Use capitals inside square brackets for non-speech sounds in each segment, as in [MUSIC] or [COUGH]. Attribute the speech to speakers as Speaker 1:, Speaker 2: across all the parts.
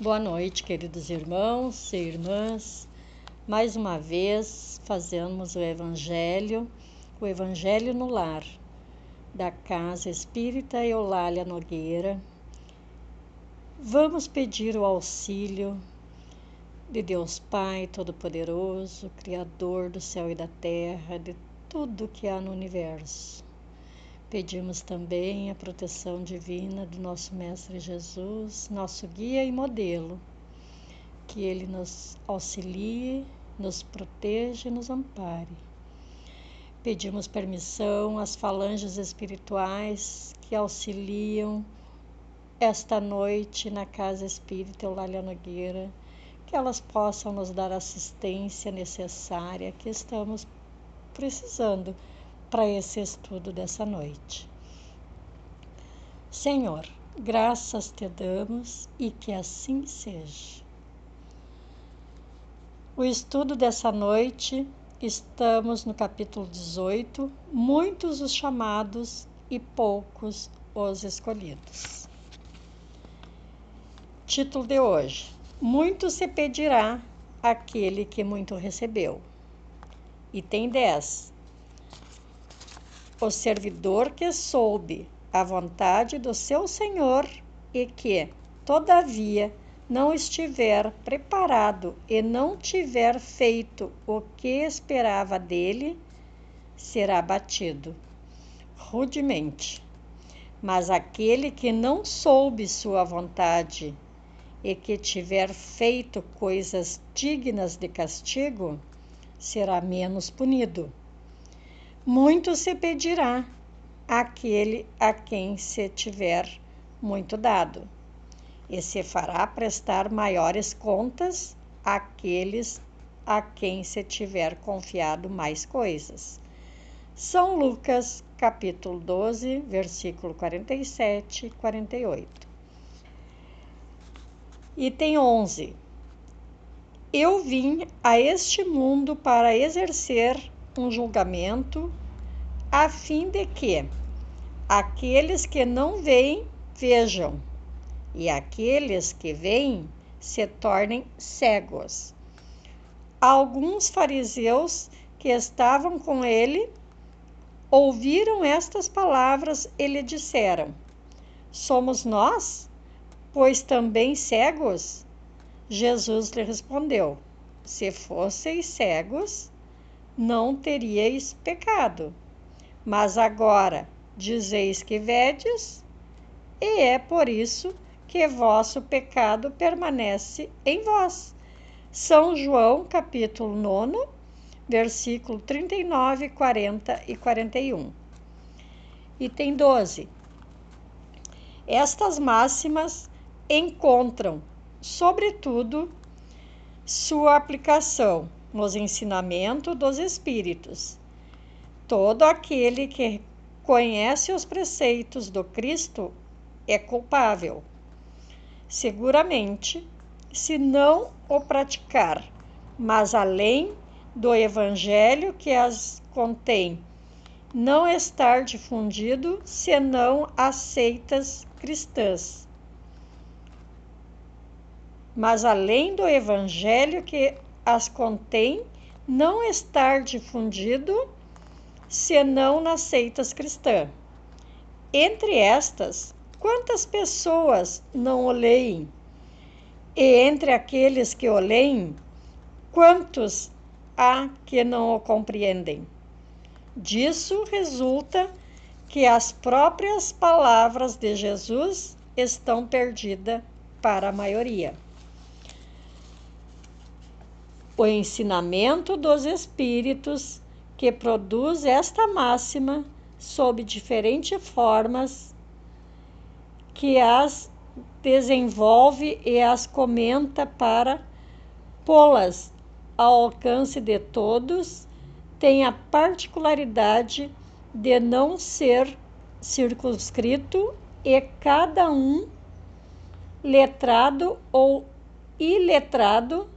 Speaker 1: Boa noite, queridos irmãos e irmãs. Mais uma vez fazemos o Evangelho, o Evangelho no Lar, da Casa Espírita Eulália Nogueira. Vamos pedir o auxílio de Deus Pai Todo-Poderoso, Criador do céu e da terra, de tudo que há no universo Pedimos também a proteção divina do nosso Mestre Jesus, nosso guia e modelo, que ele nos auxilie, nos proteja e nos ampare. Pedimos permissão às falanges espirituais que auxiliam esta noite na Casa Espírita Eulália Nogueira, que elas possam nos dar a assistência necessária que estamos precisando para esse estudo dessa noite. Senhor, graças te damos e que assim seja. O estudo dessa noite, estamos no capítulo 18, muitos os chamados e poucos os escolhidos. Título de hoje: Muito se pedirá aquele que muito recebeu. Item 10 o servidor que soube a vontade do seu senhor e que, todavia, não estiver preparado e não tiver feito o que esperava dele, será batido rudemente. Mas aquele que não soube sua vontade e que tiver feito coisas dignas de castigo, será menos punido muito se pedirá àquele a quem se tiver muito dado, e se fará prestar maiores contas àqueles a quem se tiver confiado mais coisas. São Lucas, capítulo 12, versículo 47 e 48. Item 11. Eu vim a este mundo para exercer um julgamento, a fim de que aqueles que não veem vejam, e aqueles que veem se tornem cegos. Alguns fariseus que estavam com ele ouviram estas palavras e lhe disseram: Somos nós, pois também cegos? Jesus lhe respondeu: Se fosseis cegos, não teríeis pecado. Mas agora dizeis que vedes, e é por isso que vosso pecado permanece em vós. São João, capítulo 9, versículo 39, 40 e 41. Item 12. Estas máximas encontram, sobretudo, sua aplicação nos ensinamentos dos Espíritos. Todo aquele que conhece os preceitos do Cristo é culpável. Seguramente, se não o praticar, mas além do Evangelho que as contém, não estar difundido senão as seitas cristãs. Mas além do Evangelho que as contém não estar difundido senão nas seitas cristãs. Entre estas, quantas pessoas não o leem? E entre aqueles que o leem, quantos há que não o compreendem? Disso resulta que as próprias palavras de Jesus estão perdidas para a maioria o ensinamento dos espíritos que produz esta máxima sob diferentes formas que as desenvolve e as comenta para pô-las ao alcance de todos, tem a particularidade de não ser circunscrito e cada um letrado ou iletrado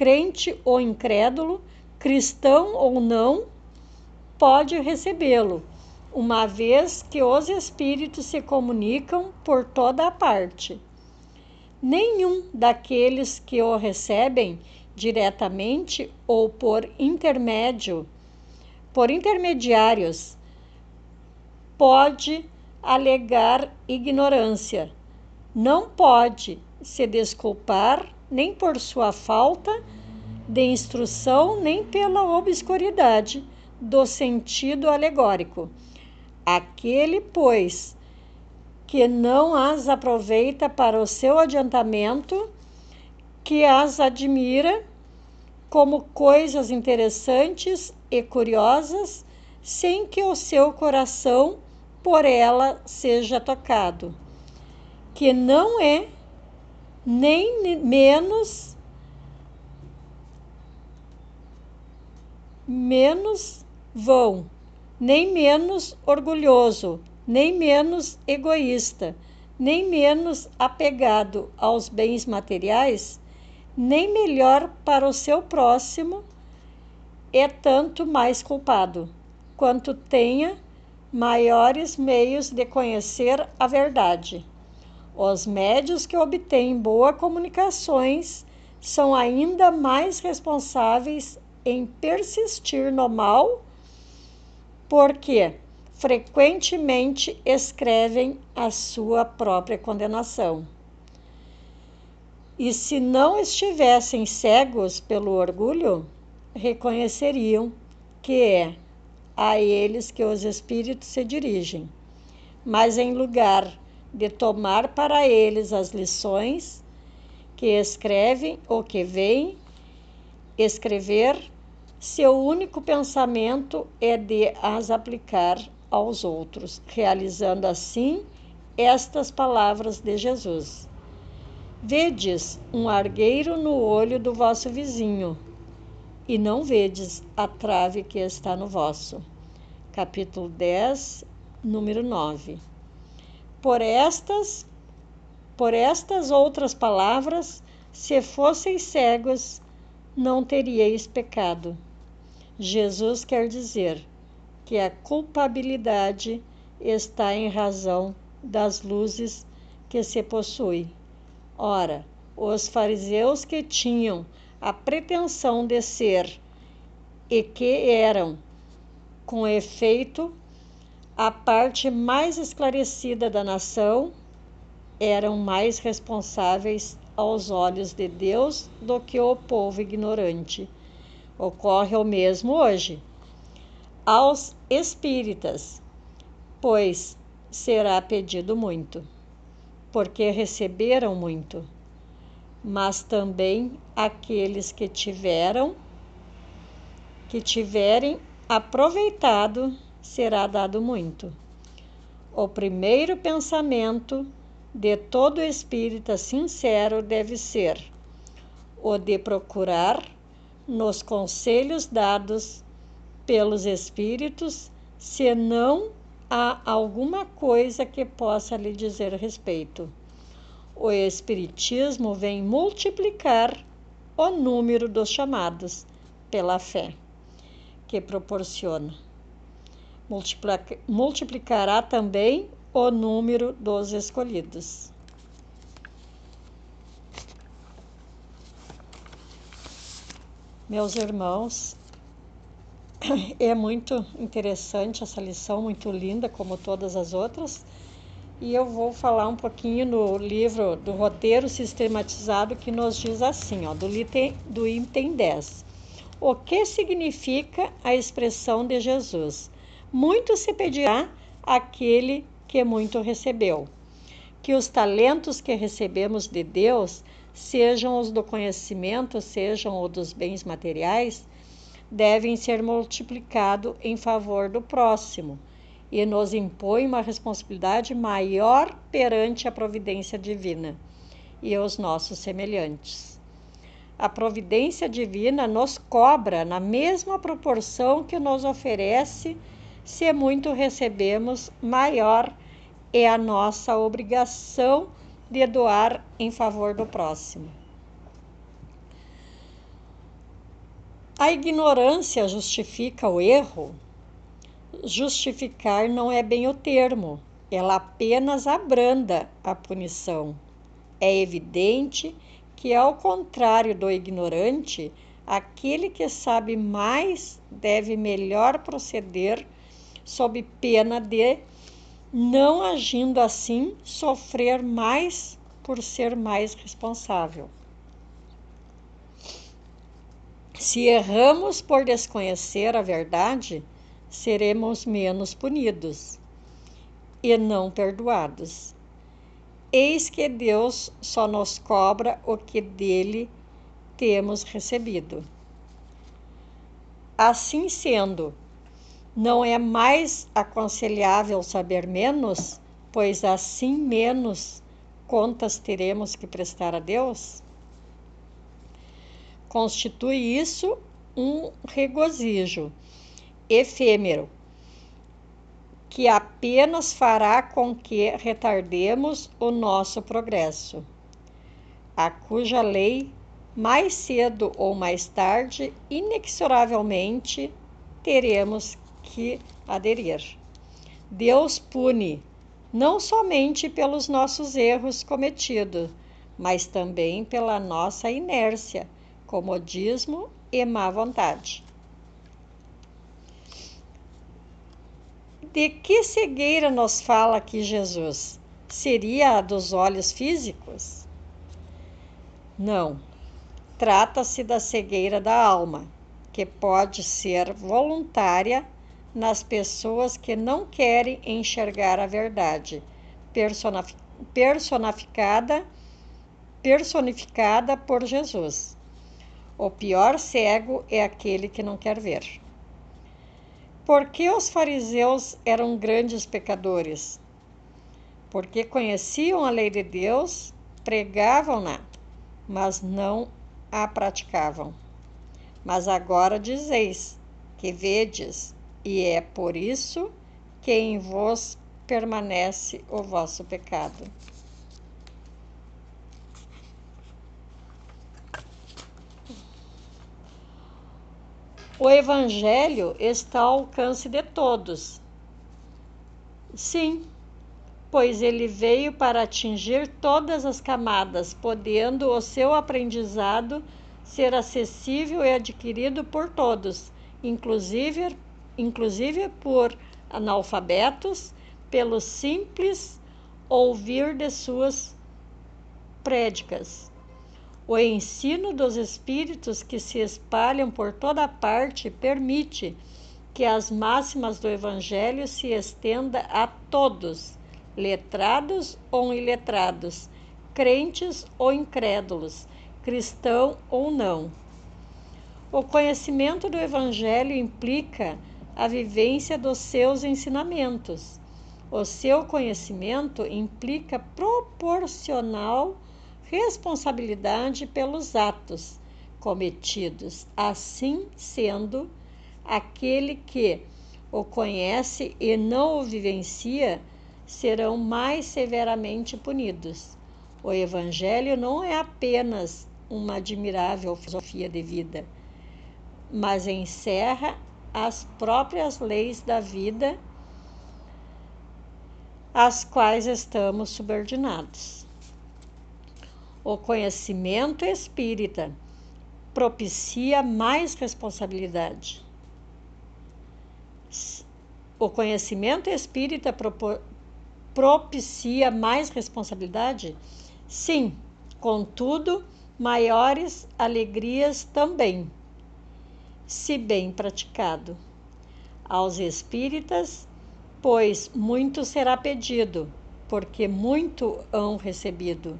Speaker 1: crente ou incrédulo, cristão ou não, pode recebê-lo, uma vez que os espíritos se comunicam por toda a parte. nenhum daqueles que o recebem diretamente ou por intermédio, por intermediários, pode alegar ignorância. Não pode se desculpar nem por sua falta de instrução, nem pela obscuridade do sentido alegórico. Aquele, pois, que não as aproveita para o seu adiantamento, que as admira como coisas interessantes e curiosas, sem que o seu coração por ela seja tocado, que não é nem menos menos vão, nem menos orgulhoso, nem menos egoísta, nem menos apegado aos bens materiais, nem melhor para o seu próximo, é tanto mais culpado, quanto tenha maiores meios de conhecer a verdade. Os médios que obtêm boas comunicações são ainda mais responsáveis em persistir no mal, porque frequentemente escrevem a sua própria condenação. E se não estivessem cegos pelo orgulho, reconheceriam que é a eles que os espíritos se dirigem. Mas em lugar de tomar para eles as lições que escrevem ou que veem, escrever, seu único pensamento é de as aplicar aos outros, realizando assim estas palavras de Jesus. Vedes um argueiro no olho do vosso vizinho, e não vedes a trave que está no vosso. Capítulo 10, número 9. Por estas, por estas outras palavras, se fosseis cegos, não teríeis pecado. Jesus quer dizer que a culpabilidade está em razão das luzes que se possui. Ora, os fariseus que tinham a pretensão de ser e que eram, com efeito, a parte mais esclarecida da nação, eram mais responsáveis aos olhos de Deus do que o povo ignorante. Ocorre o mesmo hoje. Aos espíritas, pois será pedido muito, porque receberam muito mas também aqueles que tiveram, que tiverem aproveitado, será dado muito. O primeiro pensamento de todo espírita sincero deve ser o de procurar, nos conselhos dados pelos espíritos, se não há alguma coisa que possa lhe dizer respeito o Espiritismo vem multiplicar o número dos chamados pela fé que proporciona. Multiplicará também o número dos escolhidos. Meus irmãos, [CLEARS THROAT] é muito interessante essa lição, muito linda, como todas as outras e eu vou falar um pouquinho no livro do roteiro sistematizado que nos diz assim, ó, do, item, do item 10. O que significa a expressão de Jesus? Muito se pedirá aquele que muito recebeu. Que os talentos que recebemos de Deus, sejam os do conhecimento, sejam os dos bens materiais, devem ser multiplicados em favor do próximo e nos impõe uma responsabilidade maior perante a providência divina e os nossos semelhantes. A providência divina nos cobra na mesma proporção que nos oferece, se muito recebemos, maior é a nossa obrigação de doar em favor do próximo. A ignorância justifica o erro? justificar não é bem o termo, ela apenas abranda a punição. É evidente que, ao contrário do ignorante, aquele que sabe mais deve melhor proceder, sob pena de, não agindo assim, sofrer mais por ser mais responsável. Se erramos por desconhecer a verdade, seremos menos punidos e não perdoados. Eis que Deus só nos cobra o que dele temos recebido. Assim sendo, não é mais aconselhável saber menos, pois assim menos contas teremos que prestar a Deus? Constitui isso um regozijo efêmero que apenas fará com que retardemos o nosso progresso, a cuja lei, mais cedo ou mais tarde, inexoravelmente teremos que aderir. Deus pune não somente pelos nossos erros cometidos, mas também pela nossa inércia, comodismo e má vontade. De que cegueira nos fala aqui Jesus? Seria a dos olhos físicos? Não. Trata-se da cegueira da alma, que pode ser voluntária nas pessoas que não querem enxergar a verdade, personificada, personificada por Jesus. O pior cego é aquele que não quer ver. Porque os fariseus eram grandes pecadores? Porque conheciam a lei de Deus, pregavam-na, mas não a praticavam. Mas agora dizeis que vedes, e é por isso que em vos permanece o vosso pecado. O Evangelho está ao alcance de todos. Sim, pois ele veio para atingir todas as camadas, podendo o seu aprendizado ser acessível e adquirido por todos, inclusive, inclusive por analfabetos, pelo simples ouvir de suas prédicas. O ensino dos espíritos que se espalham por toda parte permite que as máximas do Evangelho se estenda a todos, letrados ou iletrados, crentes ou incrédulos, cristão ou não. O conhecimento do Evangelho implica a vivência dos seus ensinamentos. O seu conhecimento implica proporcional responsabilidade pelos atos cometidos, assim sendo aquele que o conhece e não o vivencia serão mais severamente punidos. O Evangelho não é apenas uma admirável filosofia de vida, mas encerra as próprias leis da vida às quais estamos subordinados. O conhecimento espírita propicia mais responsabilidade. O conhecimento espírita propicia mais responsabilidade? Sim, contudo, maiores alegrias também, se bem praticado. Aos espíritas, pois muito será pedido, porque muito hão recebido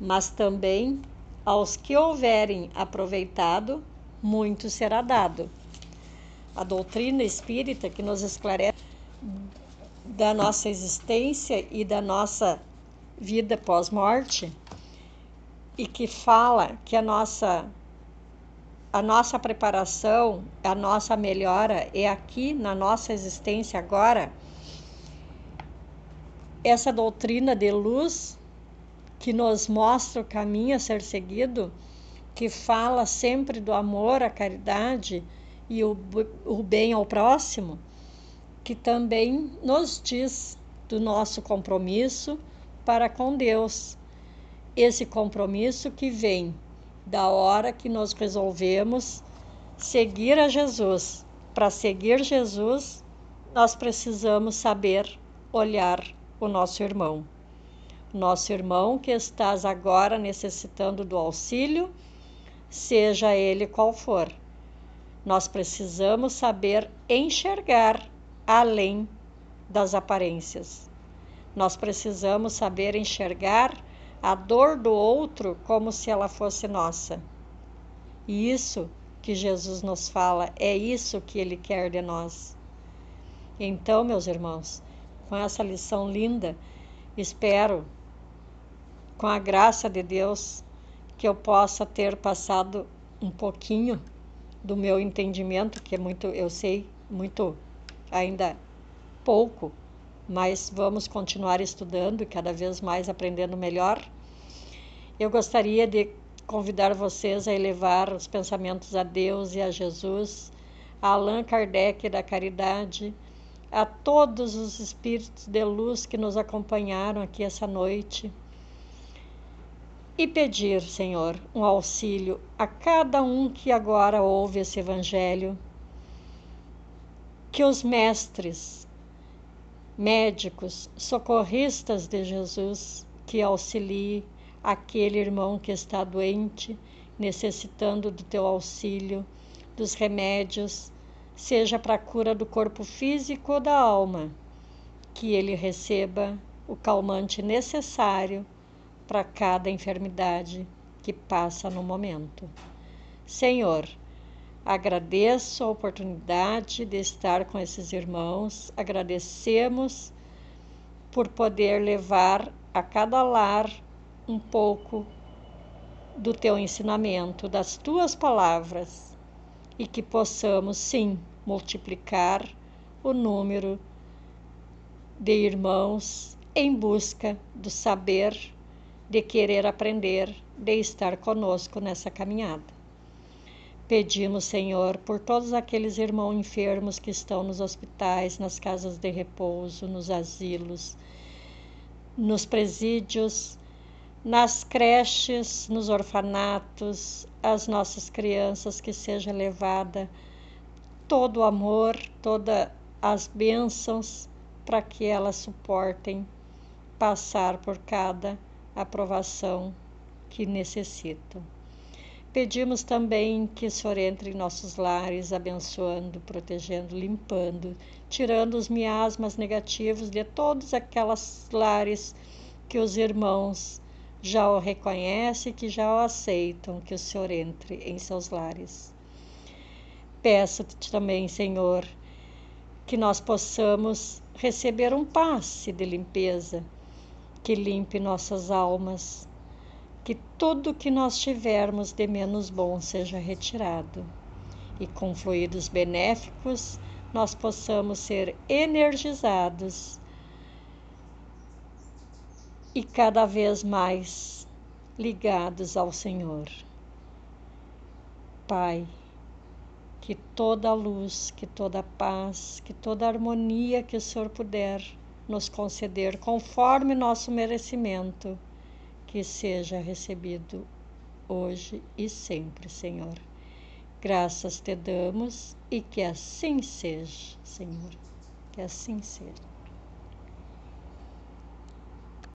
Speaker 1: mas também aos que houverem aproveitado, muito será dado. A doutrina espírita que nos esclarece da nossa existência e da nossa vida pós-morte e que fala que a nossa a nossa preparação, a nossa melhora é aqui na nossa existência agora. Essa doutrina de luz que nos mostra o caminho a ser seguido, que fala sempre do amor, a caridade e o, o bem ao próximo, que também nos diz do nosso compromisso para com Deus esse compromisso que vem da hora que nós resolvemos seguir a Jesus. Para seguir Jesus, nós precisamos saber olhar o nosso irmão. Nosso irmão que estás agora necessitando do auxílio, seja ele qual for. Nós precisamos saber enxergar além das aparências. Nós precisamos saber enxergar a dor do outro como se ela fosse nossa. E isso que Jesus nos fala, é isso que ele quer de nós. Então, meus irmãos, com essa lição linda, espero, com a graça de Deus, que eu possa ter passado um pouquinho do meu entendimento, que é muito, eu sei, muito ainda pouco, mas vamos continuar estudando e cada vez mais aprendendo melhor. Eu gostaria de convidar vocês a elevar os pensamentos a Deus e a Jesus, a Allan Kardec da Caridade, a todos os espíritos de luz que nos acompanharam aqui essa noite e pedir, Senhor, um auxílio a cada um que agora ouve esse Evangelho, que os mestres médicos, socorristas de Jesus, que auxilie aquele irmão que está doente, necessitando do teu auxílio, dos remédios, seja para a cura do corpo físico ou da alma, que ele receba o calmante necessário para cada enfermidade que passa no momento. Senhor, Agradeço a oportunidade de estar com esses irmãos, agradecemos por poder levar a cada lar um pouco do teu ensinamento, das tuas palavras, e que possamos sim multiplicar o número de irmãos em busca do saber, de querer aprender, de estar conosco nessa caminhada. Pedimos, Senhor, por todos aqueles irmãos enfermos que estão nos hospitais, nas casas de repouso, nos asilos, nos presídios, nas creches, nos orfanatos, as nossas crianças, que seja levada todo o amor, todas as bênçãos para que elas suportem passar por cada aprovação que necessitam. Pedimos também que o Senhor entre em nossos lares, abençoando, protegendo, limpando, tirando os miasmas negativos de todos aquelas lares que os irmãos já o reconhecem, que já o aceitam, que o Senhor entre em seus lares. Peço-te também, Senhor, que nós possamos receber um passe de limpeza que limpe nossas almas que tudo que nós tivermos de menos bom seja retirado e com fluidos benéficos nós possamos ser energizados e cada vez mais ligados ao Senhor. Pai, que toda luz, que toda paz, que toda harmonia que o Senhor puder nos conceder conforme nosso merecimento que seja recebido hoje e sempre, Senhor. Graças te damos e que assim seja, Senhor. Que assim seja.